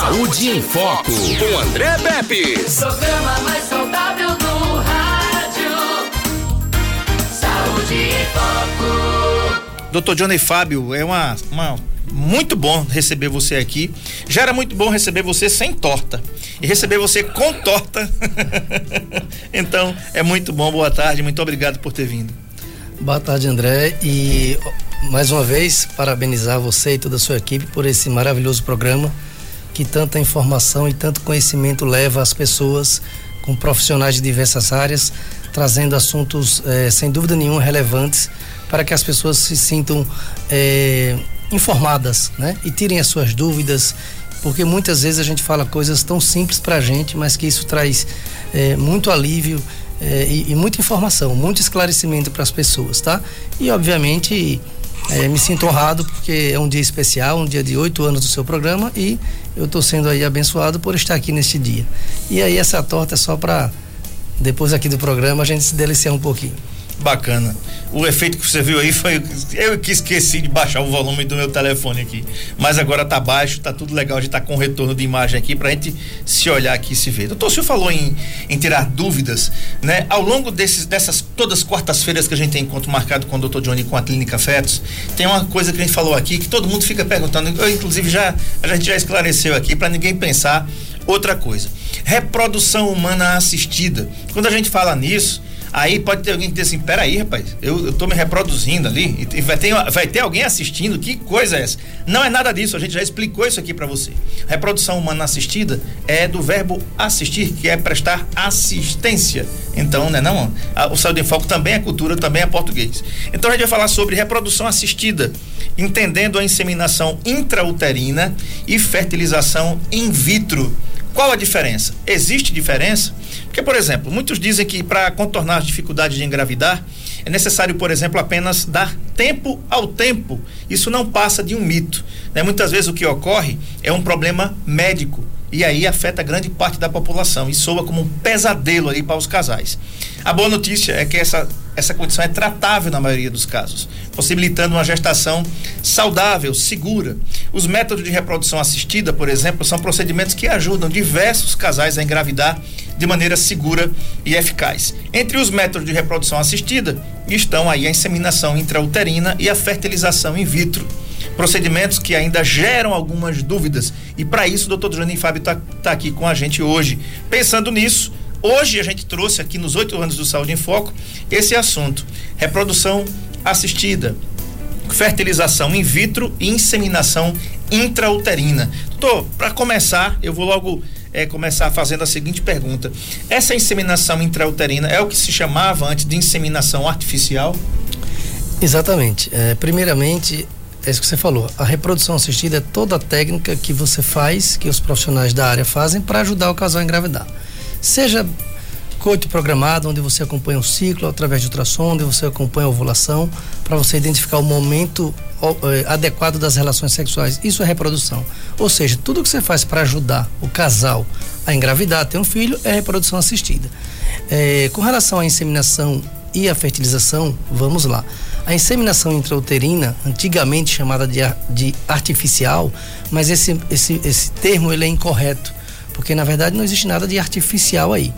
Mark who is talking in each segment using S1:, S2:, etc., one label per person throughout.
S1: Saúde em Foco, com André Pepe.
S2: Programa mais saudável do rádio. Saúde em Foco.
S3: Doutor Johnny Fábio, é uma, uma muito bom receber você aqui. Já era muito bom receber você sem torta. E receber você com torta. então, é muito bom. Boa tarde, muito obrigado por ter vindo.
S4: Boa tarde, André. E mais uma vez, parabenizar você e toda a sua equipe por esse maravilhoso programa que tanta informação e tanto conhecimento leva às pessoas com profissionais de diversas áreas, trazendo assuntos eh, sem dúvida nenhuma relevantes para que as pessoas se sintam eh, informadas, né? E tirem as suas dúvidas, porque muitas vezes a gente fala coisas tão simples para a gente, mas que isso traz eh, muito alívio e, e muita informação, muito esclarecimento para as pessoas, tá? E obviamente é, me sinto honrado porque é um dia especial, um dia de oito anos do seu programa e eu estou sendo aí abençoado por estar aqui neste dia. E aí essa torta é só para depois aqui do programa a gente se deliciar um pouquinho.
S3: Bacana. O efeito que você viu aí foi eu que esqueci de baixar o volume do meu telefone aqui. Mas agora tá baixo, tá tudo legal, a gente tá com retorno de imagem aqui pra gente se olhar aqui e se ver. Doutor, o senhor falou em, em tirar dúvidas, né? Ao longo desses, dessas todas quartas-feiras que a gente tem encontro marcado com o doutor Johnny com a Clínica Fetos, tem uma coisa que a gente falou aqui que todo mundo fica perguntando, eu inclusive já a gente já esclareceu aqui para ninguém pensar outra coisa. Reprodução humana assistida. Quando a gente fala nisso, Aí pode ter alguém que diz assim: peraí, rapaz, eu, eu tô me reproduzindo ali e vai ter, vai ter alguém assistindo, que coisa é essa? Não é nada disso, a gente já explicou isso aqui para você. Reprodução humana assistida é do verbo assistir, que é prestar assistência. Então, né, não? o Saúde em Foco também é cultura, também é português. Então a gente vai falar sobre reprodução assistida, entendendo a inseminação intrauterina e fertilização in vitro. Qual a diferença? Existe diferença? Porque, por exemplo, muitos dizem que para contornar as dificuldades de engravidar, é necessário, por exemplo, apenas dar tempo ao tempo. Isso não passa de um mito. Né? Muitas vezes o que ocorre é um problema médico e aí afeta grande parte da população e soa como um pesadelo aí para os casais. A boa notícia é que essa, essa condição é tratável na maioria dos casos, possibilitando uma gestação saudável, segura. Os métodos de reprodução assistida, por exemplo, são procedimentos que ajudam diversos casais a engravidar de maneira segura e eficaz. Entre os métodos de reprodução assistida estão aí a inseminação intrauterina e a fertilização in vitro procedimentos que ainda geram algumas dúvidas. E para isso, o doutor Joanim Fábio está tá aqui com a gente hoje. Pensando nisso, hoje a gente trouxe aqui nos oito anos do Saúde em Foco esse assunto: reprodução assistida, fertilização in vitro e inseminação intrauterina. Doutor, para começar, eu vou logo é, começar fazendo a seguinte pergunta: essa inseminação intrauterina é o que se chamava antes de inseminação artificial?
S4: Exatamente. É, primeiramente, é isso que você falou. A reprodução assistida é toda a técnica que você faz, que os profissionais da área fazem para ajudar o casal a engravidar. Seja coito programado, onde você acompanha o ciclo através de ultrassom, onde você acompanha a ovulação, para você identificar o momento eh, adequado das relações sexuais. Isso é reprodução. Ou seja, tudo que você faz para ajudar o casal a engravidar, a ter um filho, é reprodução assistida. É, com relação à inseminação e à fertilização, vamos lá. A inseminação intrauterina, antigamente chamada de, de artificial, mas esse, esse, esse termo ele é incorreto, porque na verdade não existe nada de artificial aí.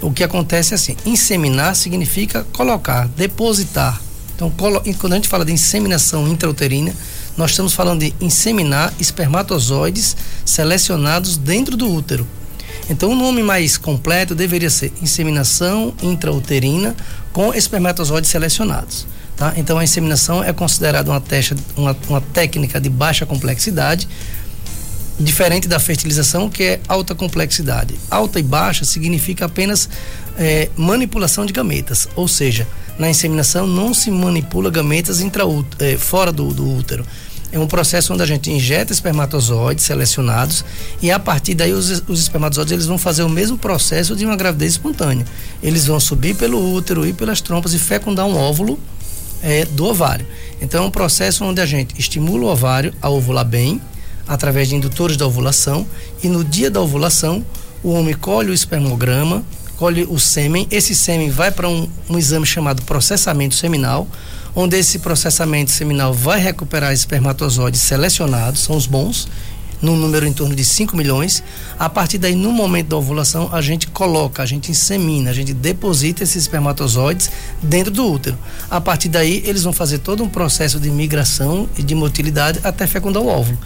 S4: O que acontece é assim: inseminar significa colocar, depositar. Então, quando a gente fala de inseminação intrauterina, nós estamos falando de inseminar espermatozoides selecionados dentro do útero. Então, o nome mais completo deveria ser inseminação intrauterina com espermatozoides selecionados. Tá? Então a inseminação é considerada uma, uma, uma técnica de baixa complexidade, diferente da fertilização, que é alta complexidade. Alta e baixa significa apenas é, manipulação de gametas, ou seja, na inseminação não se manipula gametas intra, é, fora do, do útero. É um processo onde a gente injeta espermatozoides selecionados e a partir daí os, os espermatozoides eles vão fazer o mesmo processo de uma gravidez espontânea. Eles vão subir pelo útero e pelas trompas e fecundar um óvulo é, do ovário. Então é um processo onde a gente estimula o ovário a ovular bem, através de indutores da ovulação, e no dia da ovulação, o homem colhe o espermograma, colhe o sêmen, esse sêmen vai para um, um exame chamado processamento seminal, onde esse processamento seminal vai recuperar espermatozoides selecionados, são os bons, num número em torno de 5 milhões. A partir daí, no momento da ovulação, a gente coloca, a gente insemina, a gente deposita esses espermatozoides dentro do útero. A partir daí, eles vão fazer todo um processo de migração e de motilidade até fecundar o óvulo.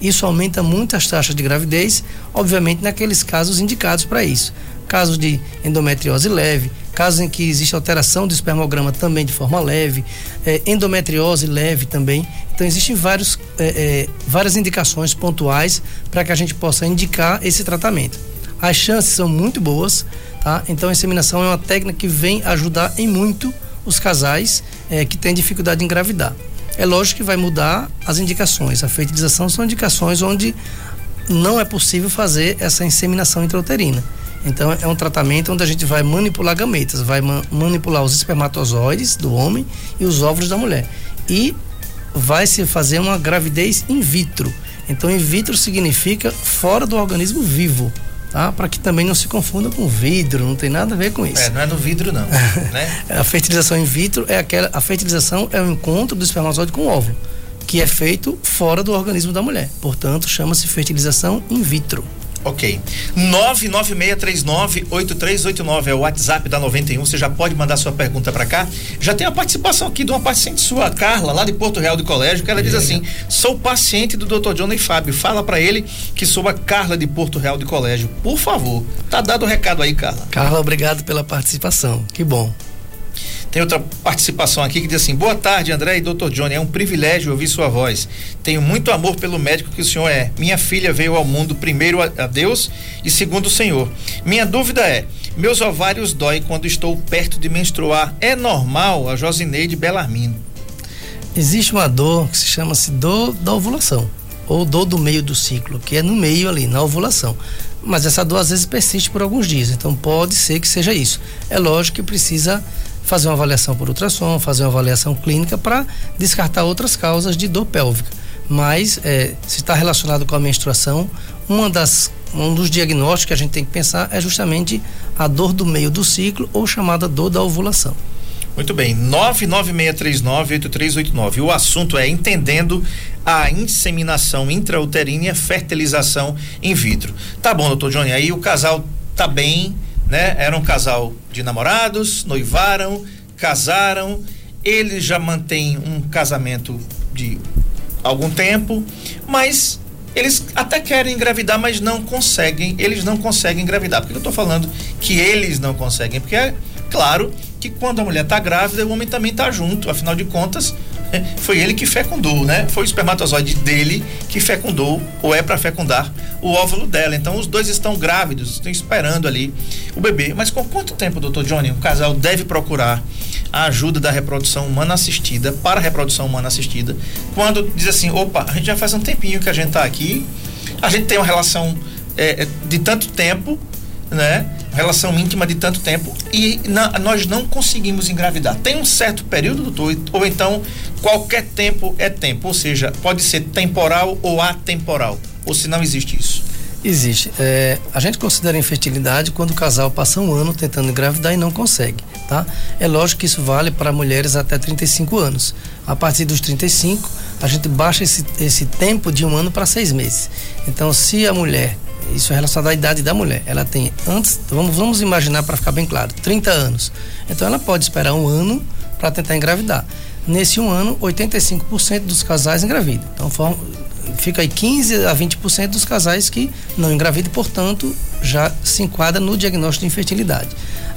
S4: Isso aumenta muito as taxas de gravidez, obviamente naqueles casos indicados para isso. Casos de endometriose leve, casos em que existe alteração do espermograma também de forma leve, é, endometriose leve também. Então existem vários, é, é, várias indicações pontuais para que a gente possa indicar esse tratamento. As chances são muito boas, tá? Então a inseminação é uma técnica que vem ajudar em muito os casais é, que têm dificuldade em engravidar. É lógico que vai mudar as indicações. A fertilização são indicações onde não é possível fazer essa inseminação intrauterina. Então é um tratamento onde a gente vai manipular gametas, vai ma manipular os espermatozoides do homem e os óvulos da mulher. E vai se fazer uma gravidez in vitro. Então in vitro significa fora do organismo vivo. Tá? Para que também não se confunda com vidro, não tem nada a ver com isso.
S3: É, não é no vidro não, né?
S4: a fertilização in vitro é aquela, a fertilização é o encontro do espermatozoide com o óvulo, que é feito fora do organismo da mulher. Portanto, chama-se fertilização in vitro.
S3: Ok. 996398389 é o WhatsApp da 91. Você já pode mandar sua pergunta para cá. Já tem a participação aqui de uma paciente sua, Carla, lá de Porto Real do Colégio, que ela diz assim: sou paciente do Dr. Johnny Fábio. Fala para ele que sou a Carla de Porto Real do Colégio. Por favor. Tá dado o recado aí, Carla.
S4: Carla, obrigado pela participação. Que bom.
S3: Tem outra participação aqui que diz assim: Boa tarde, André e Dr. Johnny. É um privilégio ouvir sua voz. Tenho muito amor pelo médico que o senhor é. Minha filha veio ao mundo primeiro a Deus e segundo o Senhor. Minha dúvida é: meus ovários doem quando estou perto de menstruar. É normal? A Josineide Belarmino.
S4: Existe uma dor que se chama-se dor da ovulação ou dor do meio do ciclo, que é no meio ali, na ovulação. Mas essa dor às vezes persiste por alguns dias, então pode ser que seja isso. É lógico que precisa fazer uma avaliação por ultrassom, fazer uma avaliação clínica para descartar outras causas de dor pélvica. Mas é, se está relacionado com a menstruação, uma das, um dos diagnósticos que a gente tem que pensar é justamente a dor do meio do ciclo ou chamada dor da ovulação.
S3: Muito bem, 996398389. O assunto é entendendo a inseminação intrauterina e a fertilização in vitro. Tá bom, doutor Johnny, aí o casal tá bem, né? Era um casal de namorados, noivaram, casaram, eles já mantêm um casamento de algum tempo, mas eles até querem engravidar, mas não conseguem, eles não conseguem engravidar. Por que eu estou falando que eles não conseguem? Porque é claro que quando a mulher está grávida, o homem também está junto, afinal de contas, foi ele que fecundou, né? Foi o espermatozoide dele que fecundou, ou é para fecundar, o óvulo dela. Então os dois estão grávidos, estão esperando ali o bebê. Mas com quanto tempo, doutor Johnny, o casal deve procurar a ajuda da reprodução humana assistida para a reprodução humana assistida? Quando diz assim, opa, a gente já faz um tempinho que a gente está aqui, a gente tem uma relação é, de tanto tempo, né? Relação íntima de tanto tempo e na, nós não conseguimos engravidar. Tem um certo período, doutor, ou então qualquer tempo é tempo, ou seja, pode ser temporal ou atemporal, ou se não existe isso.
S4: Existe. É, a gente considera infertilidade quando o casal passa um ano tentando engravidar e não consegue, tá? É lógico que isso vale para mulheres até 35 anos. A partir dos 35, a gente baixa esse, esse tempo de um ano para seis meses. Então, se a mulher isso é relacionado à idade da mulher. Ela tem antes, vamos, vamos imaginar para ficar bem claro, 30 anos. Então ela pode esperar um ano para tentar engravidar. Nesse um ano, 85% dos casais engravidam. Então fica aí 15 a 20% dos casais que não engravidam, portanto, já se enquadra no diagnóstico de infertilidade.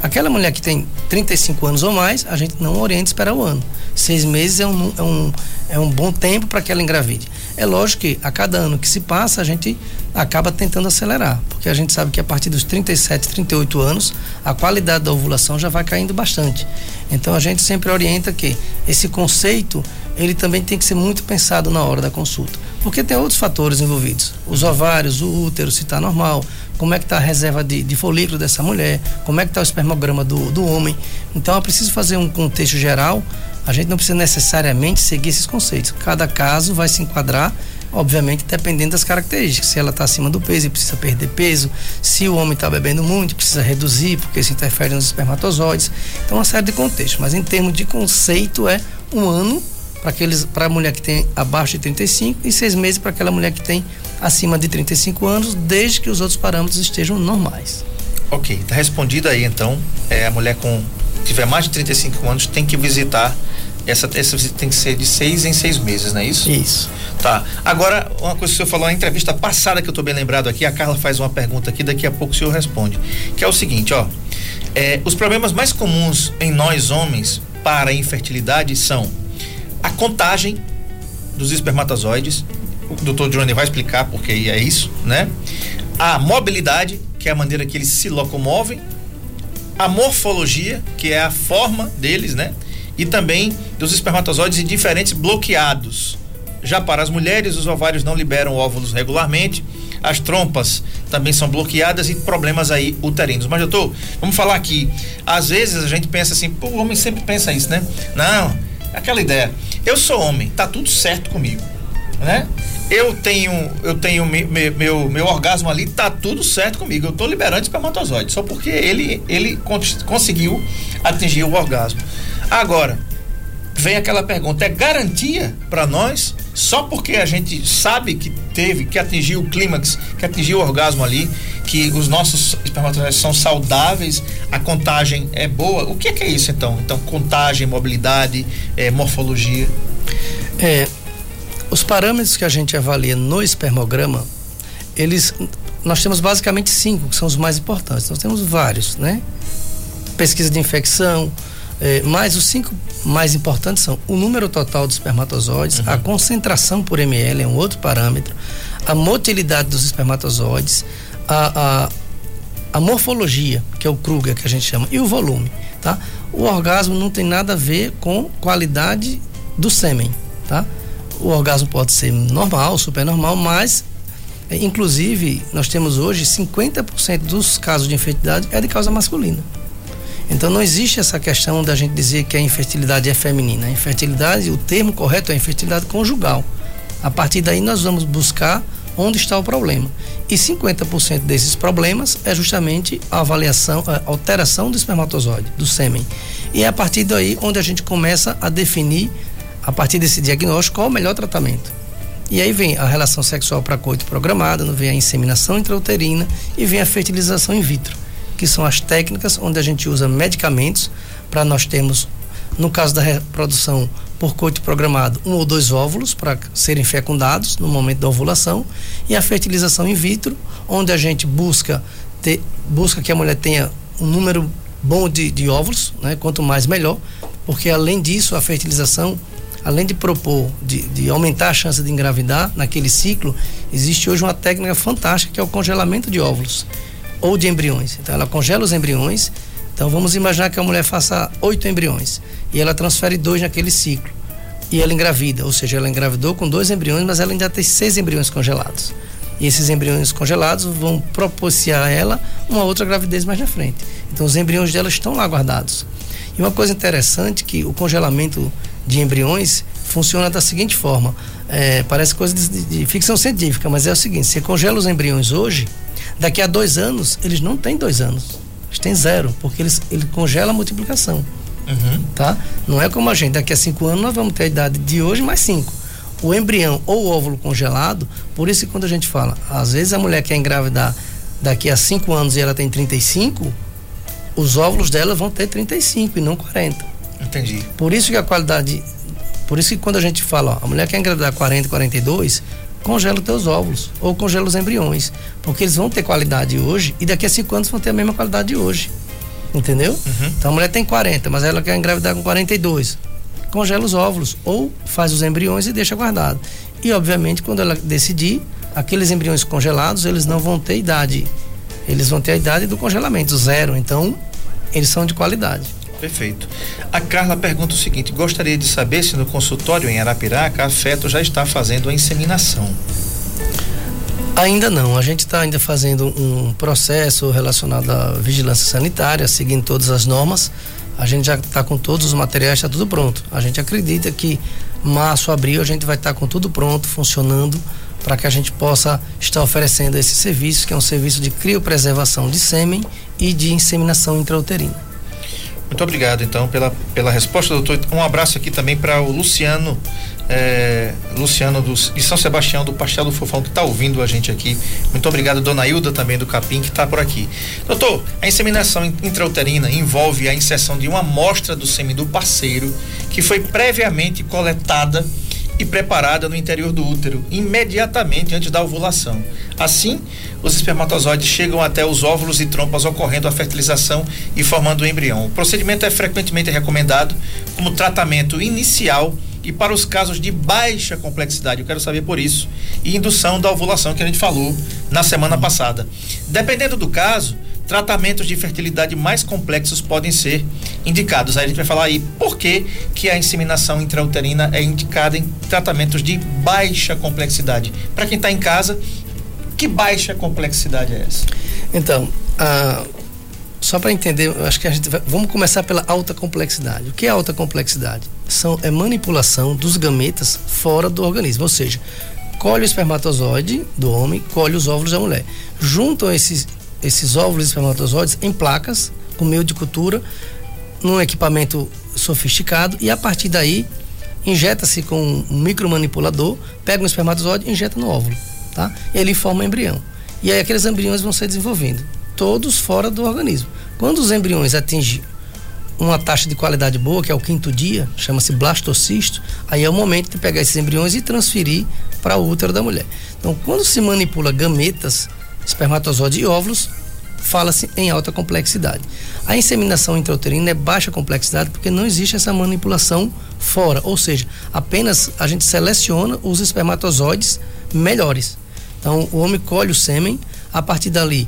S4: Aquela mulher que tem 35 anos ou mais, a gente não orienta esperar o ano. Seis meses é um, é um, é um bom tempo para que ela engravide. É lógico que a cada ano que se passa, a gente acaba tentando acelerar, porque a gente sabe que a partir dos 37, 38 anos, a qualidade da ovulação já vai caindo bastante. Então a gente sempre orienta que esse conceito, ele também tem que ser muito pensado na hora da consulta, porque tem outros fatores envolvidos. Os ovários, o útero, se está normal, como é que está a reserva de, de, folículo dessa mulher, como é que está o espermograma do, do homem. Então é preciso fazer um contexto geral a gente não precisa necessariamente seguir esses conceitos. Cada caso vai se enquadrar, obviamente, dependendo das características. Se ela está acima do peso e precisa perder peso, se o homem está bebendo muito, precisa reduzir, porque isso interfere nos espermatozoides. Então, uma série de contextos. Mas em termos de conceito, é um ano para aqueles para a mulher que tem abaixo de 35 e seis meses para aquela mulher que tem acima de 35 anos, desde que os outros parâmetros estejam normais.
S3: Ok, tá respondido aí então. É, a mulher com tiver mais de 35 anos tem que visitar essa, essa visita tem que ser de seis em seis meses, não é isso?
S4: Isso.
S3: Tá. Agora, uma coisa que o senhor falou na entrevista passada que eu estou bem lembrado aqui, a Carla faz uma pergunta aqui, daqui a pouco o senhor responde. Que é o seguinte, ó. É, os problemas mais comuns em nós homens para a infertilidade são a contagem dos espermatozoides. O doutor Johnny vai explicar porque é isso, né? A mobilidade, que é a maneira que eles se locomovem. A morfologia, que é a forma deles, né? E também dos espermatozoides indiferentes bloqueados. Já para as mulheres, os ovários não liberam óvulos regularmente, as trompas também são bloqueadas e problemas aí uterinos. Mas, doutor, vamos falar aqui. Às vezes a gente pensa assim, o homem sempre pensa isso, né? Não, aquela ideia. Eu sou homem, tá tudo certo comigo, né? Eu tenho, eu tenho meu, meu, meu orgasmo ali, tá tudo certo comigo. Eu tô liberando espermatozoide, só porque ele, ele conseguiu atingir o orgasmo. Agora, vem aquela pergunta: é garantia para nós, só porque a gente sabe que teve, que atingiu o clímax, que atingiu o orgasmo ali, que os nossos espermatozoides são saudáveis, a contagem é boa? O que é, que é isso então? Então, contagem, mobilidade, é, morfologia?
S4: É, os parâmetros que a gente avalia no espermograma, eles. Nós temos basicamente cinco, que são os mais importantes. Nós temos vários, né? Pesquisa de infecção, é, mas os cinco mais importantes são o número total de espermatozoides, uhum. a concentração por ml é um outro parâmetro, a motilidade dos espermatozoides, a, a, a morfologia, que é o Kruger que a gente chama, e o volume, tá? O orgasmo não tem nada a ver com qualidade do sêmen, tá? O orgasmo pode ser normal, super normal, mas é, inclusive nós temos hoje 50% dos casos de infertilidade é de causa masculina. Então não existe essa questão da gente dizer que a infertilidade é feminina. A infertilidade, o termo correto é infertilidade conjugal. A partir daí nós vamos buscar onde está o problema. E 50% desses problemas é justamente a avaliação, a alteração do espermatozoide, do sêmen. E é a partir daí onde a gente começa a definir, a partir desse diagnóstico, qual o melhor tratamento. E aí vem a relação sexual para coito programada, vem a inseminação intrauterina e vem a fertilização in vitro que são as técnicas onde a gente usa medicamentos para nós termos, no caso da reprodução por coito programado, um ou dois óvulos para serem fecundados no momento da ovulação e a fertilização in vitro, onde a gente busca ter, busca que a mulher tenha um número bom de, de óvulos, né? quanto mais melhor, porque além disso a fertilização além de propor de, de, aumentar a chance de engravidar naquele ciclo, existe hoje uma técnica fantástica que é o congelamento de óvulos ou de embriões. Então ela congela os embriões. Então vamos imaginar que a mulher faça oito embriões e ela transfere dois naquele ciclo e ela engravida, ou seja, ela engravidou com dois embriões, mas ela ainda tem seis embriões congelados. E esses embriões congelados vão propiciar a ela uma outra gravidez mais na frente. Então os embriões dela estão lá guardados. E uma coisa interessante que o congelamento de embriões funciona da seguinte forma: é, parece coisa de, de, ficção científica, mas é o seguinte: você congela os embriões hoje, Daqui a dois anos, eles não têm dois anos. Eles têm zero, porque eles, ele congela a multiplicação. Uhum. Tá? Não é como a gente, daqui a cinco anos nós vamos ter a idade de hoje mais cinco. O embrião ou o óvulo congelado, por isso que quando a gente fala, às vezes a mulher quer engravidar daqui a cinco anos e ela tem 35, os óvulos dela vão ter 35 e não 40.
S3: Entendi.
S4: Por isso que a qualidade. Por isso que quando a gente fala, ó, a mulher quer engravidar 40, 42, congela os teus óvulos ou congela os embriões, porque eles vão ter qualidade hoje e daqui a cinco anos vão ter a mesma qualidade de hoje. Entendeu? Uhum. Então a mulher tem 40, mas ela quer engravidar com 42. Congela os óvulos ou faz os embriões e deixa guardado. E obviamente quando ela decidir, aqueles embriões congelados, eles não vão ter idade. Eles vão ter a idade do congelamento, zero. Então, eles são de qualidade.
S3: Perfeito. A Carla pergunta o seguinte: gostaria de saber se no consultório em Arapiraca a Feto já está fazendo a inseminação.
S4: Ainda não, a gente está ainda fazendo um processo relacionado à vigilância sanitária, seguindo todas as normas. A gente já está com todos os materiais, está tudo pronto. A gente acredita que março, abril, a gente vai estar tá com tudo pronto, funcionando, para que a gente possa estar oferecendo esse serviço, que é um serviço de criopreservação de sêmen e de inseminação intrauterina.
S3: Muito obrigado, então, pela, pela resposta, doutor. Um abraço aqui também para o Luciano, é, Luciano dos, de São Sebastião, do Pastel do Fofão, que está ouvindo a gente aqui. Muito obrigado, dona Hilda, também do Capim, que está por aqui. Doutor, a inseminação intrauterina envolve a inserção de uma amostra do sêmen do parceiro, que foi previamente coletada e preparada no interior do útero, imediatamente antes da ovulação. Assim, os espermatozoides chegam até os óvulos e trompas, ocorrendo a fertilização e formando o embrião. O procedimento é frequentemente recomendado como tratamento inicial e para os casos de baixa complexidade, eu quero saber por isso, e indução da ovulação que a gente falou na semana passada. Dependendo do caso, tratamentos de fertilidade mais complexos podem ser indicados. Aí a gente vai falar aí por que, que a inseminação intrauterina é indicada em tratamentos de baixa complexidade. Para quem está em casa, que baixa complexidade é essa?
S4: Então, só para entender, acho que a gente vai, vamos começar pela alta complexidade. O que é alta complexidade? São é manipulação dos gametas fora do organismo, ou seja, colhe o espermatozoide do homem, colhe os óvulos da mulher. Juntam esses esses óvulos e espermatozoides em placas com meio de cultura num equipamento sofisticado e a partir daí injeta-se com um micromanipulador, pega um espermatozoide e injeta no óvulo, tá? Ele forma um embrião. E aí aqueles embriões vão ser desenvolvendo, todos fora do organismo. Quando os embriões atingem uma taxa de qualidade boa, que é o quinto dia, chama-se blastocisto, aí é o momento de pegar esses embriões e transferir para o útero da mulher. Então, quando se manipula gametas espermatozoide e óvulos, fala-se em alta complexidade. A inseminação intrauterina é baixa complexidade porque não existe essa manipulação fora, ou seja, apenas a gente seleciona os espermatozoides melhores. Então, o homem colhe o sêmen, a partir dali,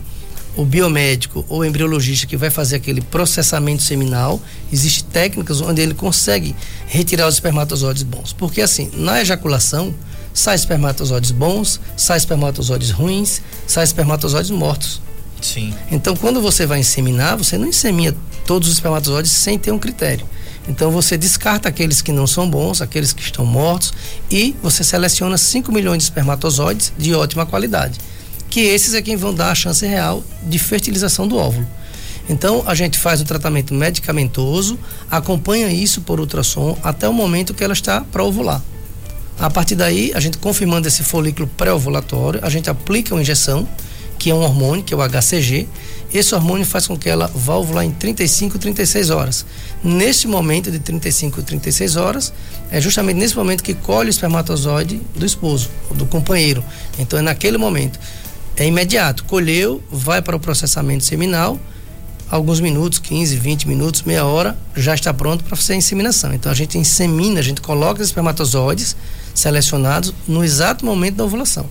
S4: o biomédico ou embriologista que vai fazer aquele processamento seminal, existem técnicas onde ele consegue retirar os espermatozoides bons. Porque assim, na ejaculação, sai espermatozoides bons, sai espermatozoides ruins, sai espermatozoides mortos.
S3: Sim.
S4: Então, quando você vai inseminar, você não insemina todos os espermatozoides sem ter um critério. Então, você descarta aqueles que não são bons, aqueles que estão mortos, e você seleciona 5 milhões de espermatozoides de ótima qualidade. Que esses é quem vão dar a chance real de fertilização do óvulo. Então, a gente faz um tratamento medicamentoso, acompanha isso por ultrassom até o momento que ela está para ovular. A partir daí, a gente confirmando esse folículo pré-ovulatório, a gente aplica uma injeção, que é um hormônio, que é o HCG. Esse hormônio faz com que ela vá ovular em 35, 36 horas. Nesse momento de 35, 36 horas, é justamente nesse momento que colhe o espermatozoide do esposo, do companheiro. Então é naquele momento. É imediato. Colheu, vai para o processamento seminal, alguns minutos, 15, 20 minutos, meia hora, já está pronto para fazer a inseminação. Então a gente insemina, a gente coloca os espermatozoides selecionados no exato momento da ovulação.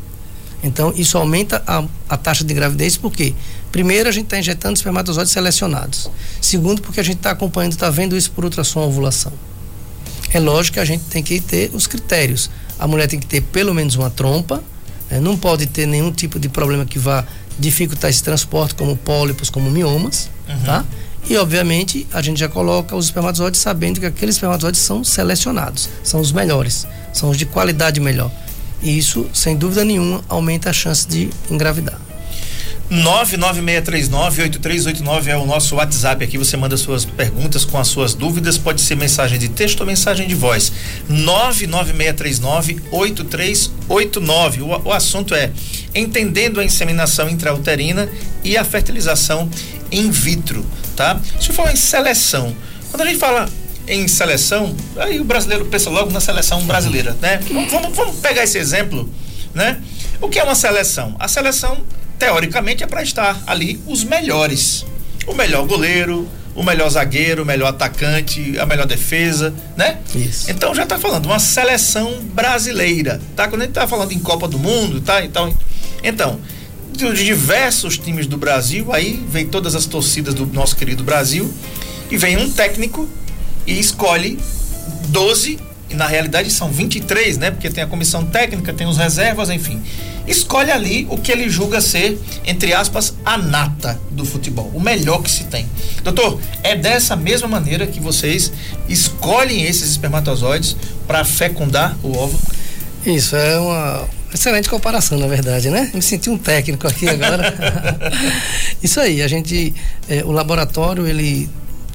S4: Então, isso aumenta a, a taxa de gravidez, porque, primeiro, a gente está injetando espermatozoides selecionados. Segundo, porque a gente está acompanhando, está vendo isso por ultrassom ovulação. É lógico que a gente tem que ter os critérios. A mulher tem que ter pelo menos uma trompa, né? não pode ter nenhum tipo de problema que vá dificultar esse transporte, como pólipos, como miomas, uhum. tá? E, obviamente, a gente já coloca os espermatozoides sabendo que aqueles espermatozoides são selecionados, são os melhores, são os de qualidade melhor. E isso, sem dúvida nenhuma, aumenta a chance de engravidar.
S3: 99639-8389 é o nosso WhatsApp aqui. Você manda suas perguntas com as suas dúvidas. Pode ser mensagem de texto ou mensagem de voz. 99639-8389. O, o assunto é entendendo a inseminação intrauterina e a fertilização in vitro, tá? Se for em seleção, quando a gente fala em seleção, aí o brasileiro pensa logo na seleção brasileira, né? Vamos, vamos pegar esse exemplo, né? O que é uma seleção? A seleção, teoricamente, é para estar ali os melhores. O melhor goleiro, o melhor zagueiro, o melhor atacante, a melhor defesa, né?
S4: Isso.
S3: Então já está falando uma seleção brasileira, tá? Quando a gente tá falando em Copa do Mundo, tá? Então, então de diversos times do Brasil, aí vem todas as torcidas do nosso querido Brasil e vem um técnico e escolhe 12, e na realidade são 23, né? Porque tem a comissão técnica, tem os reservas, enfim. Escolhe ali o que ele julga ser, entre aspas, a nata do futebol, o melhor que se tem. Doutor, é dessa mesma maneira que vocês escolhem esses espermatozoides para fecundar o ovo?
S4: Isso, é uma excelente comparação, na verdade, né? Me senti um técnico aqui agora. Isso aí, a gente, é, o laboratório, ele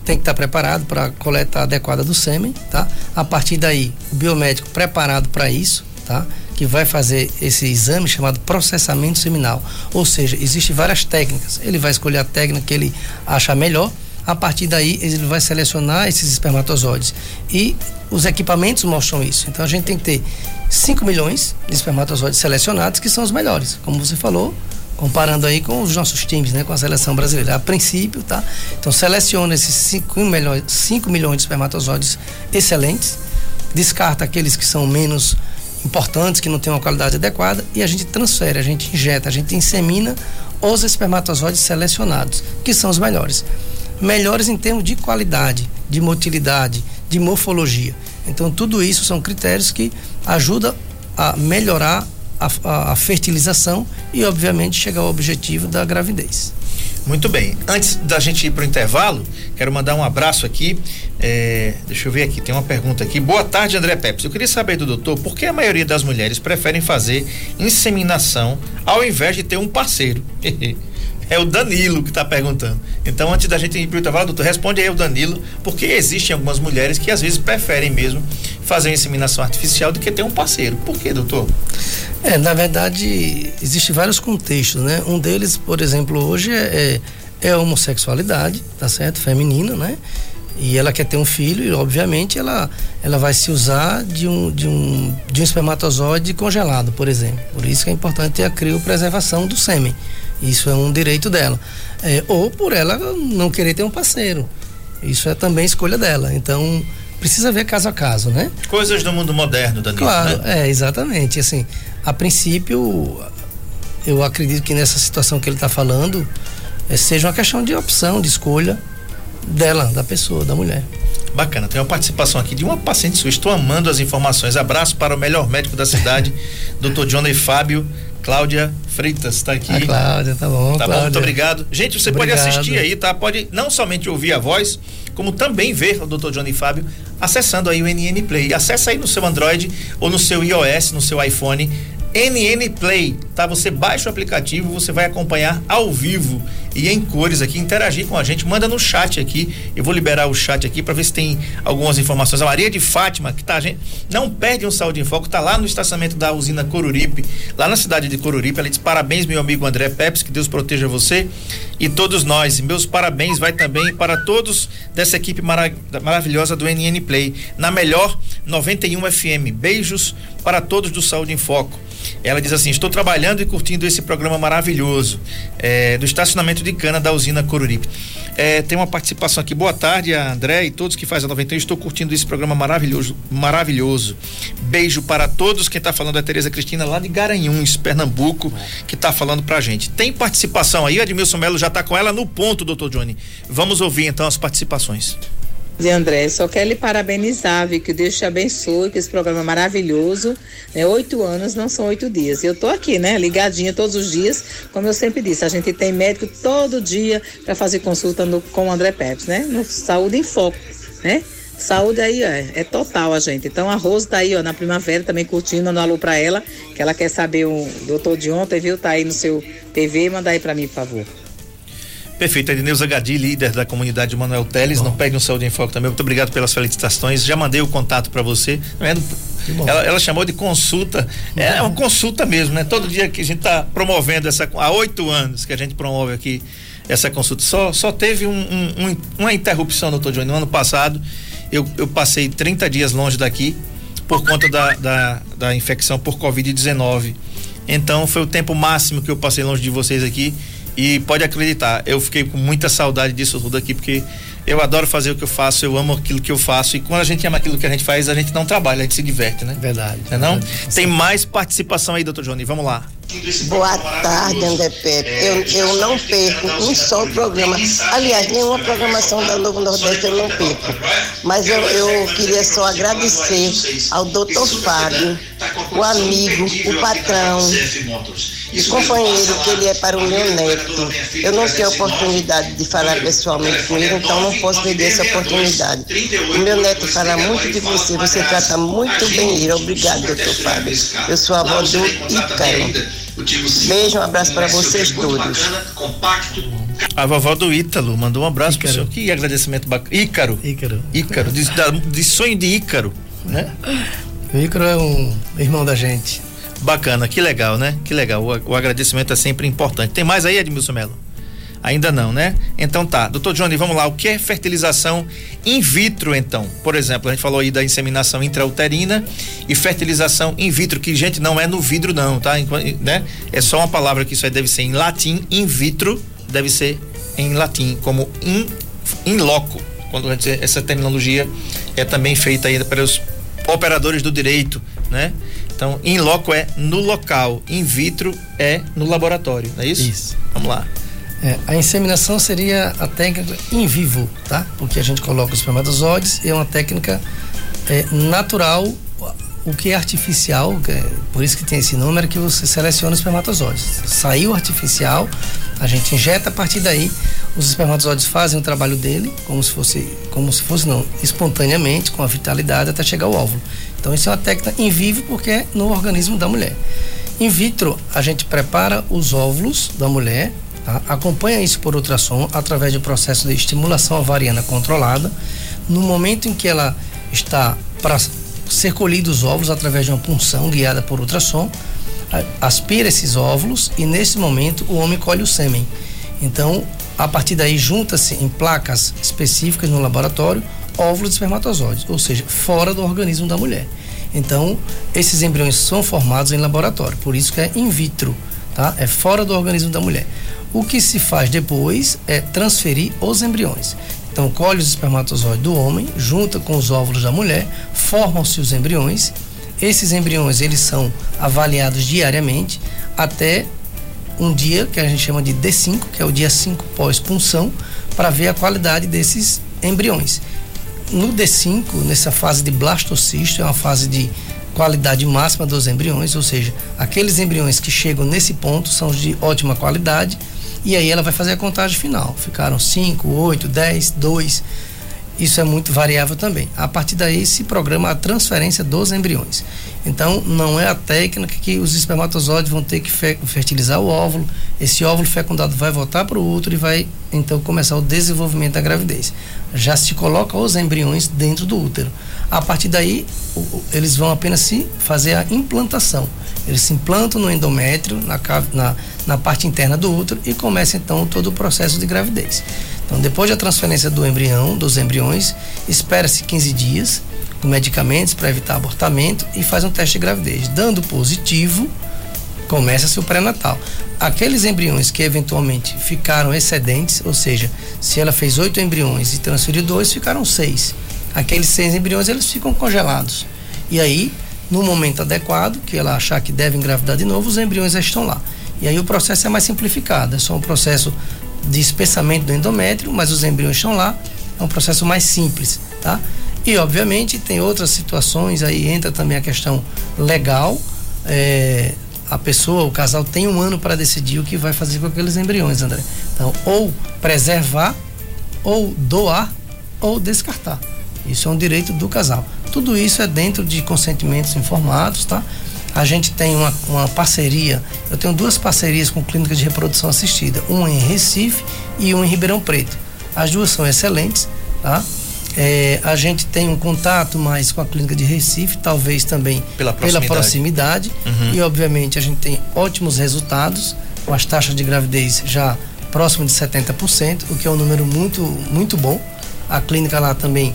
S4: tem que estar preparado para a coleta adequada do sêmen, tá? A partir daí, o biomédico preparado para isso, tá? Que vai fazer esse exame chamado processamento seminal. Ou seja, existem várias técnicas. Ele vai escolher a técnica que ele acha melhor. A partir daí, ele vai selecionar esses espermatozoides. E os equipamentos mostram isso. Então, a gente tem que ter 5 milhões de espermatozoides selecionados, que são os melhores. Como você falou, comparando aí com os nossos times, né, com a seleção brasileira. A princípio, tá? Então seleciona esses 5 milhões, 5 milhões de espermatozoides excelentes, descarta aqueles que são menos importantes, que não têm uma qualidade adequada, e a gente transfere, a gente injeta, a gente insemina os espermatozoides selecionados, que são os melhores. Melhores em termos de qualidade, de motilidade, de morfologia. Então, tudo isso são critérios que ajudam a melhorar a, a, a fertilização e, obviamente, chegar ao objetivo da gravidez.
S3: Muito bem. Antes da gente ir para o intervalo, quero mandar um abraço aqui. É, deixa eu ver aqui, tem uma pergunta aqui. Boa tarde, André Pepes. Eu queria saber do doutor por que a maioria das mulheres preferem fazer inseminação ao invés de ter um parceiro. É o Danilo que está perguntando. Então, antes da gente ir para o intervalo, doutor, responde aí o Danilo, porque existem algumas mulheres que às vezes preferem mesmo fazer inseminação artificial do que ter um parceiro. Por que, doutor?
S4: É, na verdade, existem vários contextos, né? Um deles, por exemplo, hoje é, é, é a homossexualidade, tá certo? Feminina, né? e ela quer ter um filho e obviamente ela ela vai se usar de um de um de um espermatozoide congelado por exemplo por isso que é importante ter a criopreservação do sêmen isso é um direito dela. É, ou por ela não querer ter um parceiro. Isso é também escolha dela. Então, precisa ver caso a caso, né?
S3: Coisas do mundo moderno, Danilo.
S4: Claro, né? é, exatamente. Assim, a princípio, eu acredito que nessa situação que ele está falando, é, seja uma questão de opção, de escolha dela, da pessoa, da mulher.
S3: Bacana, tem uma participação aqui de uma paciente sua. Estou amando as informações. Abraço para o melhor médico da cidade, Dr. Johnny Fábio. Cláudia Freitas está aqui. A
S4: Cláudia, tá bom.
S3: Tá
S4: Cláudia.
S3: bom, muito obrigado. Gente, você obrigado. pode assistir aí, tá? Pode não somente ouvir a voz, como também ver o Dr. Johnny Fábio acessando aí o NN Play. Acesse aí no seu Android ou no seu iOS, no seu iPhone NN Play, tá? Você baixa o aplicativo, você vai acompanhar ao vivo e em cores aqui, interagir com a gente, manda no chat aqui. Eu vou liberar o chat aqui para ver se tem algumas informações. A Maria de Fátima, que tá gente, não perde um Saúde em Foco, tá lá no estacionamento da usina Coruripe, lá na cidade de Coruripe. Ela diz: "Parabéns, meu amigo André Pepes, que Deus proteja você e todos nós. E meus parabéns vai também para todos dessa equipe mara maravilhosa do NN Play, na melhor 91 FM. Beijos para todos do Saúde em Foco. Ela diz assim: Estou trabalhando e curtindo esse programa maravilhoso é, do estacionamento de cana da usina Coruripe. É, tem uma participação aqui. Boa tarde, André e todos que fazem a 91. Estou curtindo esse programa maravilhoso. Maravilhoso. Beijo para todos. Quem está falando é a Tereza Cristina, lá de Garanhuns, Pernambuco, que está falando para a gente. Tem participação aí, Admilson Melo já está com ela no ponto, doutor Johnny. Vamos ouvir então as participações.
S5: De André, só quero lhe parabenizar, viu? Que Deus te abençoe, que esse programa é maravilhoso. Né? Oito anos não são oito dias. Eu tô aqui, né? Ligadinha todos os dias. Como eu sempre disse, a gente tem médico todo dia para fazer consulta no, com o André Pepes, né? No Saúde em Foco, né? Saúde aí é, é total a gente. Então a Rose tá aí, ó, na primavera também curtindo, dando alô pra ela, que ela quer saber o doutor de ontem, viu? Tá aí no seu TV, manda aí pra mim, por favor.
S3: Perfeito. Edneuza Gadi, líder da comunidade Manuel Teles, não perde um saúde em foco também. Muito obrigado pelas felicitações. Já mandei o contato para você. É ela, ela, chamou de consulta. É uma consulta mesmo, né? Todo dia que a gente está promovendo essa. Há oito anos que a gente promove aqui essa consulta. Só, só teve um, um, uma interrupção, doutor Johnny. No ano passado, eu, eu passei 30 dias longe daqui por conta da, da, da infecção por Covid-19. Então, foi o tempo máximo que eu passei longe de vocês aqui e pode acreditar, eu fiquei com muita saudade disso tudo aqui, porque eu adoro fazer o que eu faço, eu amo aquilo que eu faço. E quando a gente ama aquilo que a gente faz, a gente não trabalha, a gente se diverte, né?
S4: Verdade.
S3: Não, é não? Tem mais participação aí, doutor Johnny. Vamos lá.
S6: Boa tarde, André Pepe. Eu, eu não perco um só programa. Aliás, nenhuma programação da Novo Nordeste eu não perco. Mas eu, eu queria só agradecer ao doutor Fábio, o amigo, o patrão e companheiro que ele é para o meu neto. Eu não tenho oportunidade de falar pessoalmente com ele, então não posso perder essa oportunidade. O meu neto fala muito de você, você trata muito bem ele. Obrigado, doutor Fábio. Eu sou a avó do Ícaro. Beijo, um abraço para vocês todos.
S3: A vovó do Ítalo mandou um abraço pro senhor. Que agradecimento bacana. Ícaro.
S4: Ícaro.
S3: Ícaro, de, de sonho de Ícaro, né?
S4: O Ícaro é um irmão da gente.
S3: Bacana, que legal, né? Que legal. O, o agradecimento é sempre importante. Tem mais aí, Edmilson Melo? Ainda não, né? Então tá. Doutor Johnny, vamos lá. O que é fertilização in vitro, então? Por exemplo, a gente falou aí da inseminação intrauterina e fertilização in vitro, que, gente, não é no vidro, não, tá? Né? É só uma palavra que isso aí deve ser em latim. In vitro deve ser em latim, como in, in loco. Quando a gente, essa terminologia é também feita aí para os operadores do direito, né? Então, in loco é no local, in vitro é no laboratório, não é isso?
S4: Isso.
S3: Vamos lá.
S4: É, a inseminação seria a técnica in vivo, tá? Porque a gente coloca os espermatozoides e é uma técnica é, natural. O que é artificial, é- por isso que tem esse número, que você seleciona os espermatozoides. Saiu artificial, a gente injeta a partir daí, os espermatozoides fazem o trabalho dele, como se fosse, como se fosse não, espontaneamente, com a vitalidade até chegar ao óvulo. Então isso é uma técnica in vivo porque é no organismo da mulher. In vitro, a gente prepara os óvulos da mulher, tá? acompanha isso por ultrassom através um processo de estimulação ovariana controlada. No momento em que ela está para ser colhidos os óvulos através de uma punção guiada por ultrassom, aspira esses óvulos e nesse momento o homem colhe o sêmen. Então, a partir daí junta-se em placas específicas no laboratório óvulos e espermatozoides, ou seja, fora do organismo da mulher. Então, esses embriões são formados em laboratório, por isso que é in vitro, tá? É fora do organismo da mulher. O que se faz depois é transferir os embriões. Então, colhe os espermatozoides do homem, junta com os óvulos da mulher, formam-se os embriões. Esses embriões, eles são avaliados diariamente até um dia que a gente chama de D5, que é o dia 5 pós-punção, para ver a qualidade desses embriões. No D5, nessa fase de blastocisto, é uma fase de qualidade máxima dos embriões, ou seja, aqueles embriões que chegam nesse ponto são de ótima qualidade, e aí ela vai fazer a contagem final. Ficaram 5, 8, 10, 2. Isso é muito variável também. A partir daí se programa a transferência dos embriões. Então, não é a técnica que os espermatozoides vão ter que fe- fertilizar o óvulo. Esse óvulo fecundado vai voltar para o útero e vai então começar o desenvolvimento da gravidez. Já se coloca os embriões dentro do útero. A partir daí, eles vão apenas se fazer a implantação. Eles se implantam no endométrio, na, na, na parte interna do útero e começa então todo o processo de gravidez. Então, depois da transferência do embrião, dos embriões, espera-se 15 dias com medicamentos para evitar abortamento e faz um teste de gravidez. Dando positivo, começa-se o pré-natal. Aqueles embriões que eventualmente ficaram excedentes, ou seja, se ela fez oito embriões e transferiu dois, ficaram seis. Aqueles seis embriões eles ficam congelados. E aí, no momento adequado, que ela achar que deve engravidar de novo, os embriões já estão lá. E aí o processo é mais simplificado, é só um processo de espessamento do endométrio, mas os embriões estão lá, é um processo mais simples, tá? E obviamente tem outras situações, aí entra também a questão legal, é, a pessoa, o casal tem um ano para decidir o que vai fazer com aqueles embriões, André. Então, ou preservar, ou doar, ou descartar. Isso é um direito do casal. Tudo isso é dentro de consentimentos informados, tá? A gente tem uma, uma parceria, eu tenho duas parcerias com clínicas de reprodução assistida, uma em Recife e uma em Ribeirão Preto. As duas são excelentes, tá? É, a gente tem um contato mais com a clínica de Recife, talvez também
S3: Pela
S4: pela
S3: proximidade.
S4: proximidade. E obviamente a gente tem ótimos resultados, com as taxas de gravidez já próximo de 70%, o que é um número muito, muito bom. A clínica lá também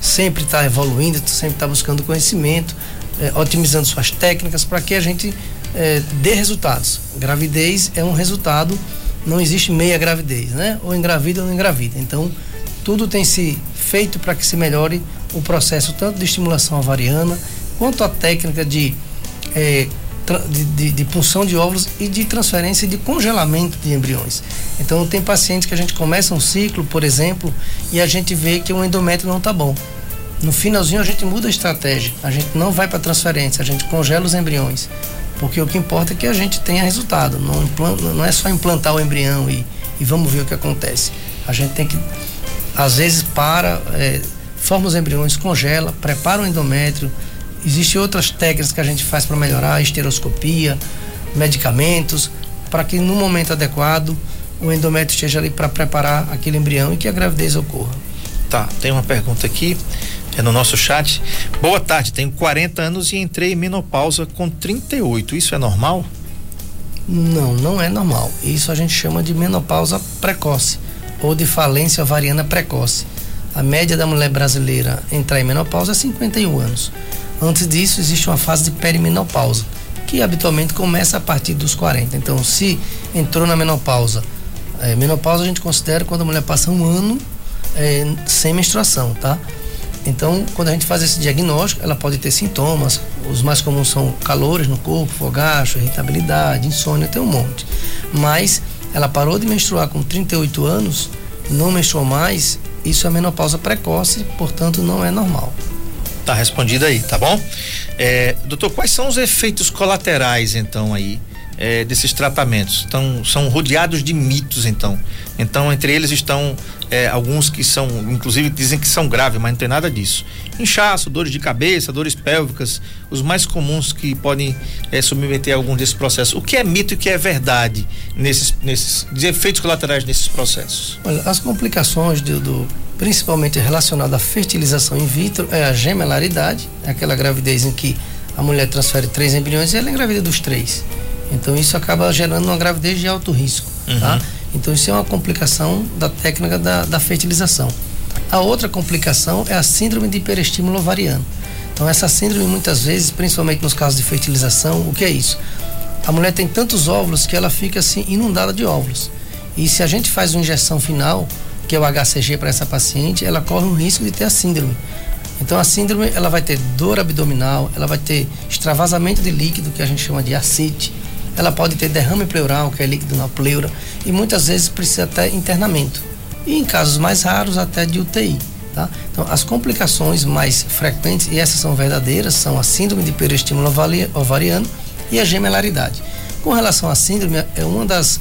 S4: sempre está evoluindo, sempre está buscando conhecimento, eh, otimizando suas técnicas para que a gente eh, dê resultados. Gravidez é um resultado, não existe meia gravidez, né? Ou engravida ou não engravida. Então, tudo tem se feito para que se melhore o processo tanto de estimulação ovariana quanto a técnica de, tra- de, de, de punção de óvulos e de transferência de congelamento de embriões. Então tem pacientes que a gente começa um ciclo, por exemplo, e a gente vê que o endométrio não está bom. No finalzinho a gente muda a estratégia. A gente não vai para transferência, a gente congela os embriões. Porque o que importa é que a gente tenha resultado. Não, implan- não é só implantar o embrião e, e vamos ver o que acontece. A gente tem que, às vezes, para, é, forma os embriões, congela, prepara o endométrio. Existem outras técnicas que a gente faz para melhorar, esteroscopia, medicamentos, para que no momento adequado o endométrio esteja ali para preparar aquele embrião e que a gravidez ocorra.
S3: Tá, tem uma pergunta aqui é no nosso chat. Boa tarde, tenho 40 anos e entrei em menopausa com 38. Isso é normal?
S4: Não, não é normal. Isso a gente chama de menopausa precoce ou de falência ovariana precoce. A média da mulher brasileira entrar em menopausa é 51 anos. Antes disso, existe uma fase de perimenopausa, que habitualmente começa a partir dos 40. Então, se entrou na menopausa, é, menopausa a gente considera quando a mulher passa um ano é, sem menstruação, tá? Então, quando a gente faz esse diagnóstico, ela pode ter sintomas. Os mais comuns são calores no corpo, fogacho, irritabilidade, insônia, tem um monte. Mas ela parou de menstruar com 38 anos, não menstruou mais, isso é menopausa precoce, portanto não é normal.
S3: Tá respondido aí, tá bom? É, doutor, quais são os efeitos colaterais então aí é, desses tratamentos? Então, são rodeados de mitos então. Então, entre eles estão é, alguns que são, inclusive dizem que são graves, mas não tem nada disso. Inchaço, dores de cabeça, dores pélvicas, os mais comuns que podem é, submeter a algum desses processos. O que é mito e o que é verdade nesses, nesses efeitos colaterais nesses processos?
S4: Olha, as complicações do, do principalmente relacionadas à fertilização in vitro é a gemelaridade, é aquela gravidez em que a mulher transfere três embriões e ela engravida dos três. Então isso acaba gerando uma gravidez de alto risco, tá? uhum. tá? Então, isso é uma complicação da técnica da, da fertilização. A outra complicação é a síndrome de hiperestímulo ovariano. Então, essa síndrome, muitas vezes, principalmente nos casos de fertilização, o que é isso? A mulher tem tantos óvulos que ela fica assim inundada de óvulos. E se a gente faz uma injeção final, que é o HCG para essa paciente, ela corre o risco de ter a síndrome. Então a síndrome ela vai ter dor abdominal, ela vai ter extravasamento de líquido que a gente chama de ascite, ela pode ter derrame pleural, que é líquido na pleura, e muitas vezes precisa até internamento. E em casos mais raros, até de UTI. Tá? Então, as complicações mais frequentes, e essas são verdadeiras, são a síndrome de hiperestímulo ovariano e a gemelaridade. Com relação à síndrome, é uma das,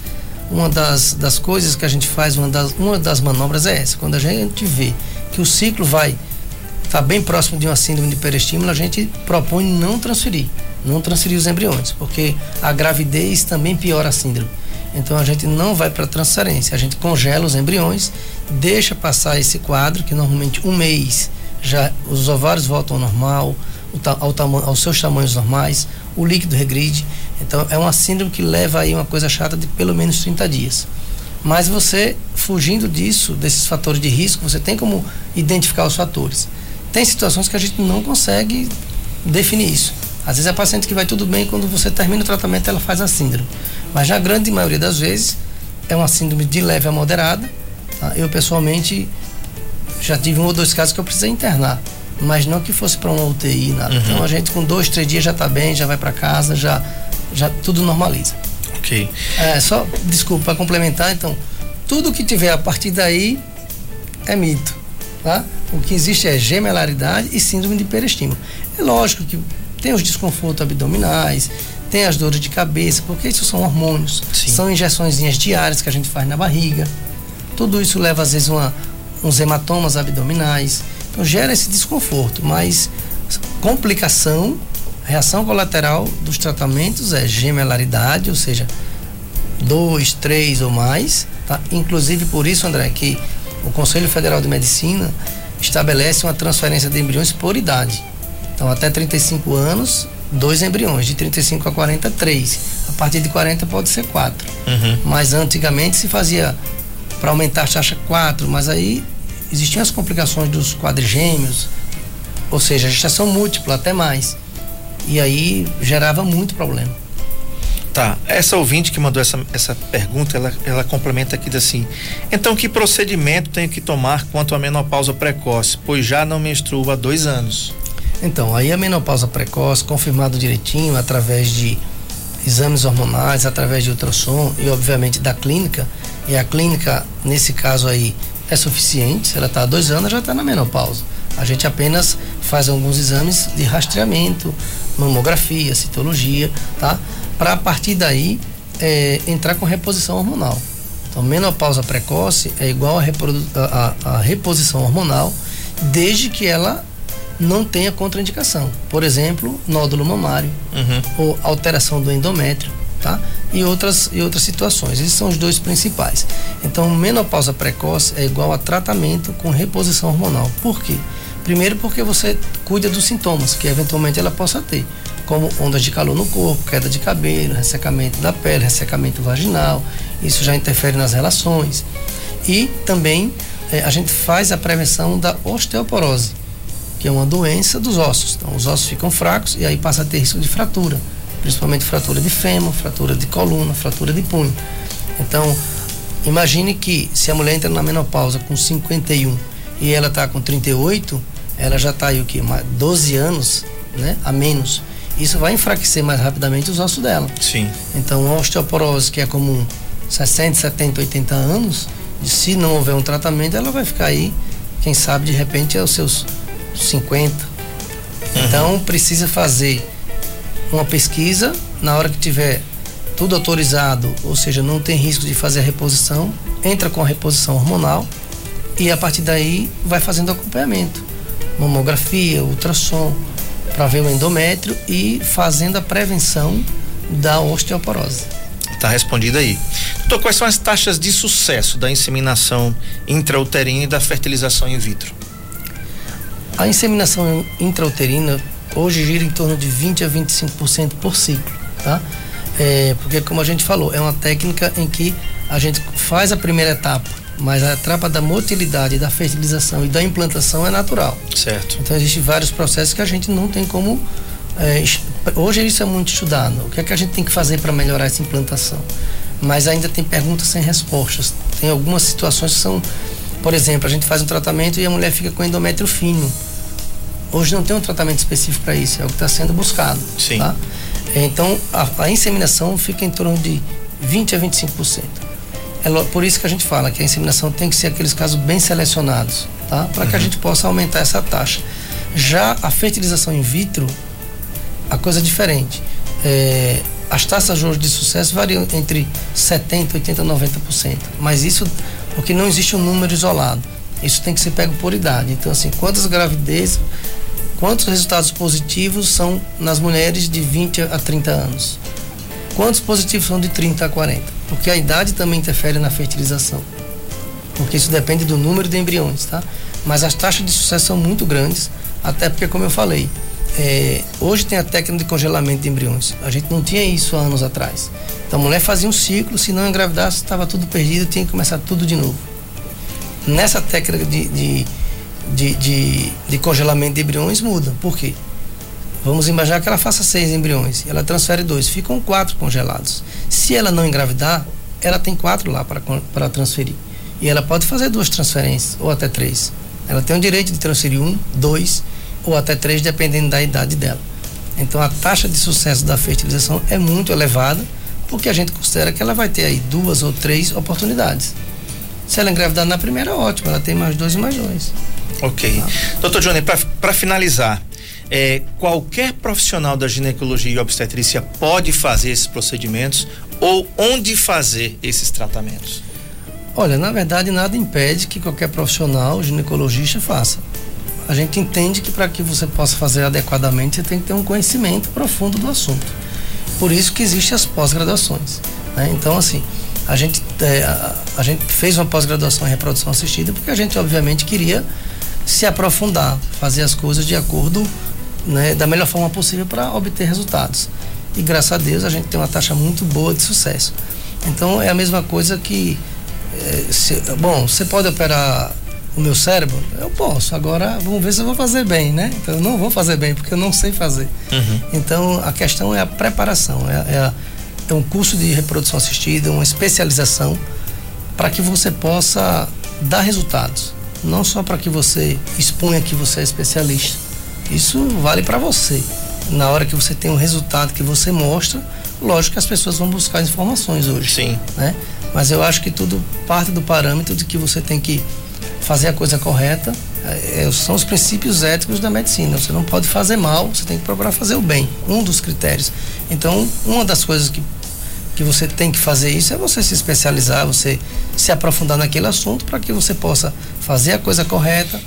S4: uma das, das coisas que a gente faz, uma das, uma das manobras é essa. Quando a gente vê que o ciclo vai estar tá bem próximo de uma síndrome de hiperestímulo, a gente propõe não transferir não transferir os embriões, porque a gravidez também piora a síndrome. Então a gente não vai para transferência, a gente congela os embriões, deixa passar esse quadro, que normalmente um mês já os ovários voltam ao normal, ao tamanho, aos seus tamanhos normais, o líquido regride. Então é uma síndrome que leva aí uma coisa chata de pelo menos 30 dias. Mas você, fugindo disso, desses fatores de risco, você tem como identificar os fatores. Tem situações que a gente não consegue definir isso. Às vezes a paciente que vai tudo bem, quando você termina o tratamento, ela faz a síndrome. Mas já a grande maioria das vezes é uma síndrome de leve a moderada. Tá? Eu pessoalmente já tive um ou dois casos que eu precisei internar, mas não que fosse para uma UTI, nada. Uhum. Então a gente com dois, três dias já está bem, já vai para casa, já, já tudo normaliza.
S3: Ok.
S4: É, só, desculpa, para complementar, então, tudo que tiver a partir daí é mito, tá? O que existe é gemelaridade e síndrome de hiperestímulo. É lógico que tem os desconfortos abdominais, tem as dores de cabeça, porque isso são hormônios. Sim. São injeções diárias que a gente faz na barriga. Tudo isso leva às vezes uma, uns hematomas abdominais. Então gera esse desconforto, mas complicação, reação colateral dos tratamentos é gemelaridade, ou seja, dois, três ou mais. Tá? Inclusive por isso, André, que o Conselho Federal de Medicina estabelece uma transferência de embriões por idade. Então, até 35 anos, dois embriões. De 35 a 40, três. A partir de 40 pode ser quatro. Uhum. Mas antigamente se fazia para aumentar a taxa quatro, mas aí existiam as complicações dos quadrigêmeos, ou seja, a gestação múltipla, até mais. E aí gerava muito problema.
S3: Tá, essa ouvinte que mandou essa, essa pergunta, ela, ela complementa aqui assim: então que procedimento tenho que tomar quanto à menopausa precoce, pois já não menstruo há dois anos?
S4: Então, aí a menopausa precoce, confirmado direitinho através de exames hormonais, através de ultrassom e obviamente da clínica, e a clínica, nesse caso aí, é suficiente, se ela está há dois anos, já está na menopausa. A gente apenas faz alguns exames de rastreamento, mamografia, citologia, tá? Para a partir daí é, entrar com reposição hormonal. Então, menopausa precoce é igual a, a, a, reposição hormonal, desde que ela não tenha contraindicação. Por exemplo, nódulo mamário uhum. ou alteração do endométrio. tá? E outras, e outras situações. Esses são os dois principais. Então, menopausa precoce é igual a tratamento com reposição hormonal. Por quê? Primeiro porque você cuida dos sintomas que eventualmente ela possa ter, como ondas de calor no corpo, queda de cabelo, ressecamento da pele, ressecamento vaginal. Isso já interfere nas relações. E também eh, a gente faz a prevenção da osteoporose, que é uma doença dos ossos. Então, os ossos ficam fracos e aí passa a ter risco de fratura principalmente fratura de fêmur, fratura de coluna, fratura de punho. Então, imagine que se a mulher entra na menopausa com 51 e ela está com 38, ela já está aí o que? 12 anos né, a menos. Isso vai enfraquecer mais rapidamente os ossos dela.
S3: Sim.
S4: Então, a osteoporose, que é comum 60, 70, 80 anos, se não houver um tratamento, ela vai ficar aí, quem sabe, de repente, aos seus 50. Uhum. Então, precisa fazer uma pesquisa, na hora que tiver tudo autorizado, ou seja, não tem risco de fazer a reposição, entra com a reposição hormonal e a partir daí vai fazendo acompanhamento. Mamografia, ultrassom, para ver o endométrio e fazendo a prevenção da osteoporose.
S3: Está respondido aí. Doutor, quais são as taxas de sucesso da inseminação intrauterina e da fertilização in vitro?
S4: A inseminação intrauterina hoje gira em torno de 20 a 25% por ciclo, tá? É, porque como a gente falou, é uma técnica em que a gente faz a primeira etapa, mas a etapa da motilidade, da fertilização e da implantação é natural.
S3: Certo.
S4: Então existem vários processos que a gente não tem como é, hoje isso é muito estudado. O que é que a gente tem que fazer para melhorar essa implantação? Mas ainda tem perguntas sem respostas. Tem algumas situações que são, por exemplo, a gente faz um tratamento e a mulher fica com endométrio fino Hoje não tem um tratamento específico para isso, é o que está sendo buscado.
S3: Sim.
S4: Tá? Então, a, a, inseminação fica em torno de 20 a 25%. É por isso que a gente fala que a inseminação tem que ser aqueles casos bem selecionados, tá? Para que a uhum. gente possa aumentar essa taxa. Já a fertilização in vitro, a coisa é diferente. É, as taxas hoje de sucesso variam entre 70, 80, 90%. Mas isso porque não existe um número isolado. Isso tem que ser pego por idade. Então, assim, quantas gravidezes Quantos resultados positivos são nas mulheres de 20 a 30 anos? Quantos positivos são de 30 a 40? Porque a idade também interfere na fertilização. Porque isso depende do número de embriões, tá? Mas as taxas de sucesso são muito grandes, até porque, como eu falei, é, hoje tem a técnica de congelamento de embriões. A gente não tinha isso há anos atrás. Então a mulher fazia um ciclo, se não engravidasse, estava tudo perdido, tinha que começar tudo de novo. Nessa técnica de, de de, de, de congelamento de embriões muda. Por quê? Vamos imaginar que ela faça seis embriões, ela transfere dois, ficam quatro congelados. Se ela não engravidar, ela tem quatro lá para transferir. E ela pode fazer duas transferências, ou até três. Ela tem o direito de transferir um, dois ou até três, dependendo da idade dela. Então a taxa de sucesso da fertilização é muito elevada, porque a gente considera que ela vai ter aí duas ou três oportunidades. Se ela engravidar na primeira, ótimo, ela tem mais dois e mais dois.
S3: Ok. Doutor Johnny, para finalizar, é, qualquer profissional da ginecologia e obstetrícia pode fazer esses procedimentos ou onde fazer esses tratamentos?
S4: Olha, na verdade, nada impede que qualquer profissional ginecologista faça. A gente entende que para que você possa fazer adequadamente, você tem que ter um conhecimento profundo do assunto. Por isso que existem as pós-graduações. Né? Então, assim, a gente, é, a, a gente fez uma pós-graduação em reprodução assistida porque a gente, obviamente, queria se aprofundar, fazer as coisas de acordo né, da melhor forma possível para obter resultados. E graças a Deus a gente tem uma taxa muito boa de sucesso. Então é a mesma coisa que, é, se, bom, você pode operar o meu cérebro? Eu posso. Agora vamos ver se eu vou fazer bem, né? Então eu não vou fazer bem porque eu não sei fazer.
S3: Uhum.
S4: Então a questão é a preparação, é, é, é um curso de reprodução assistida, uma especialização para que você possa dar resultados não só para que você exponha que você é especialista. Isso vale para você. Na hora que você tem um resultado que você mostra, lógico que as pessoas vão buscar informações hoje.
S3: Sim.
S4: Né? Mas eu acho que tudo parte do parâmetro de que você tem que fazer a coisa correta. É, é são os princípios éticos da medicina. Você não pode fazer mal, você tem que procurar fazer o bem. Um dos critérios. Então, uma das coisas que que você tem que fazer isso é você se especializar, você se aprofundar naquele assunto para que você possa fazer a coisa correta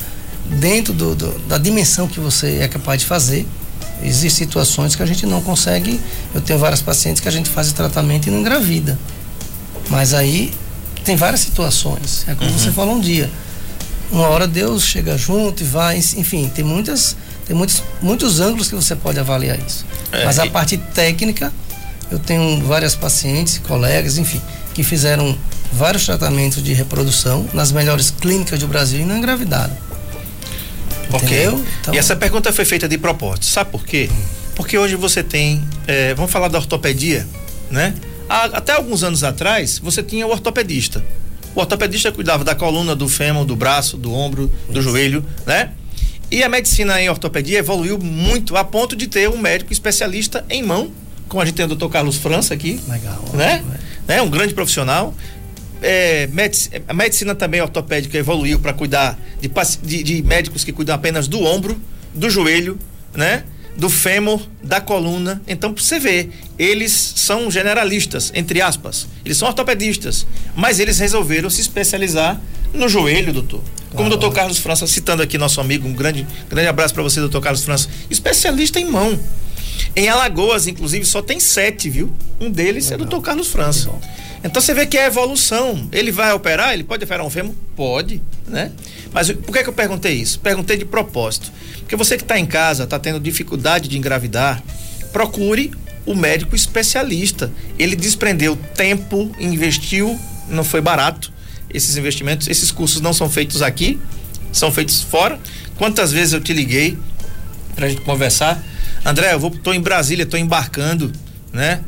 S4: dentro do, do, da dimensão que você é capaz de fazer Existem situações que a gente não consegue. Eu tenho várias pacientes que a gente faz o tratamento e não engravida. Mas aí tem várias situações. É como
S3: Uhum.
S4: você falou um dia. Uma hora Deus chega junto e vai, enfim, tem muitas, tem muitos, muitos ângulos que você pode avaliar isso.
S3: É,
S4: Mas a
S3: e-
S4: parte técnica, eu tenho várias pacientes, colegas, enfim, que fizeram vários tratamentos de reprodução nas melhores clínicas do Brasil e não engravidaram.
S3: Ok.
S4: Entendeu? Então-
S3: E essa pergunta foi feita de propósito. Sabe por quê? Porque hoje você tem. eh, vamos falar da ortopedia, né? Há- até alguns anos atrás, você tinha o ortopedista. O ortopedista cuidava da coluna, do fêmur, do braço, do ombro, do joelho, né? E a medicina em ortopedia evoluiu muito a ponto de ter um médico especialista em mão, como a gente tem o Dr. Carlos França aqui,
S4: Legal.
S3: né?
S4: É.
S3: né? Um grande profissional. É, medici- a medicina também ortopédica evoluiu para cuidar de, de- de médicos que cuidam apenas do ombro, do joelho, né? Do fêmur, da coluna. Então, pra você ver, eles são generalistas, entre aspas. Eles são ortopedistas, mas eles resolveram se especializar no joelho, doutor. Como o doutor Carlos França, citando aqui nosso amigo, um grande, grande abraço para você, doutor Carlos França. Especialista em mão. Em Alagoas, inclusive, só tem sete, viu? Um deles é o doutor Carlos França. Então você vê que é evolução. Ele vai operar? Ele pode operar um fêmur? Pode, né? Mas por que, que eu perguntei isso? Perguntei de propósito. Porque você que está em casa, está tendo dificuldade de engravidar, procure o médico especialista. Ele desprendeu tempo, investiu, não foi barato esses investimentos. Esses cursos não são feitos aqui, são feitos fora. Quantas vezes eu te liguei pra gente conversar? André, eu vou, tô em Brasília, tô embarcando, né?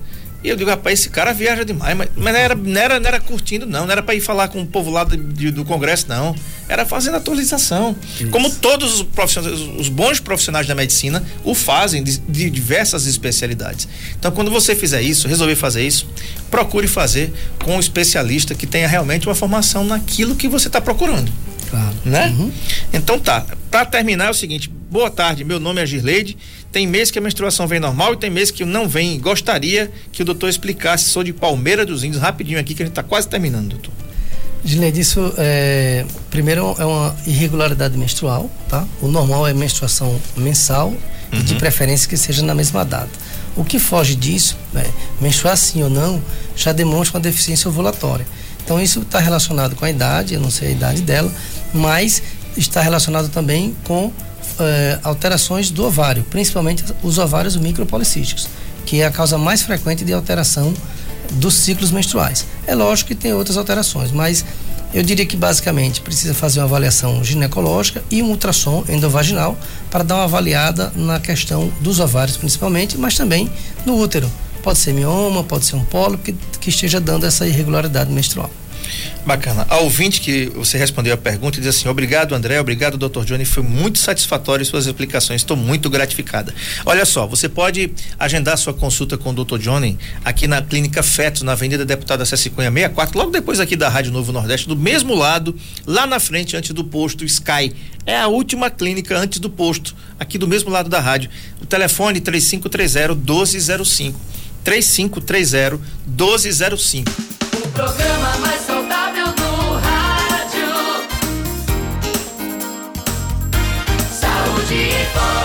S3: E eu digo, rapaz, esse cara viaja demais, mas, mas não, era, não, era, não era curtindo, não, não era para ir falar com o povo lá do, do Congresso, não. Era fazendo atualização. Como todos os profissionais, os- bons profissionais da medicina o fazem de, de diversas especialidades. Então, quando você fizer isso, resolver fazer isso, procure fazer com um especialista que tenha realmente uma formação naquilo que você está procurando
S4: Claro.
S3: né?
S4: Uhum.
S3: Então tá. Pra terminar é o seguinte: boa tarde, meu nome é Girleide. Tem mês que a menstruação vem normal e tem mês que não vem. Gostaria que o doutor explicasse. Sou de Palmeira dos Índios, rapidinho aqui, que a gente tá quase terminando, doutor.
S4: Gileide, isso é, primeiro é uma irregularidade menstrual, tá? O normal é menstruação mensal e de preferência que seja na mesma data. O que foge disso, né, menstruar sim ou não, já demonstra uma deficiência ovulatória. Então isso está relacionado com a idade, eu não sei a idade dela, mas está relacionado também com eh, alterações do ovário, principalmente os ovários micropolicísticos, que é a causa mais frequente de alteração dos ciclos menstruais. É lógico que tem outras alterações, mas eu diria que basicamente precisa fazer uma avaliação ginecológica e um ultrassom endovaginal para dar uma avaliada na questão dos ovários principalmente, mas também no útero. Pode ser mioma, pode ser um pólipo que, que esteja dando essa irregularidade menstrual.
S3: Bacana. A ouvinte que você respondeu a pergunta diz assim: obrigado, André, obrigado, Dr. Johnny. Foi muito satisfatório suas explicações. Estou muito gratificada. Olha só, você pode agendar sua consulta com o Dr. Johnny aqui na Clínica Fetos, na Avenida Deputada Ceci Cunha 64, logo depois aqui da Rádio Novo Nordeste, do mesmo lado, lá na frente, antes do posto Sky. É a última clínica antes do posto, aqui do mesmo lado da rádio. O telefone 3530 1205. 3530 1205.
S2: O programa mais rádio. Saúde em Foco.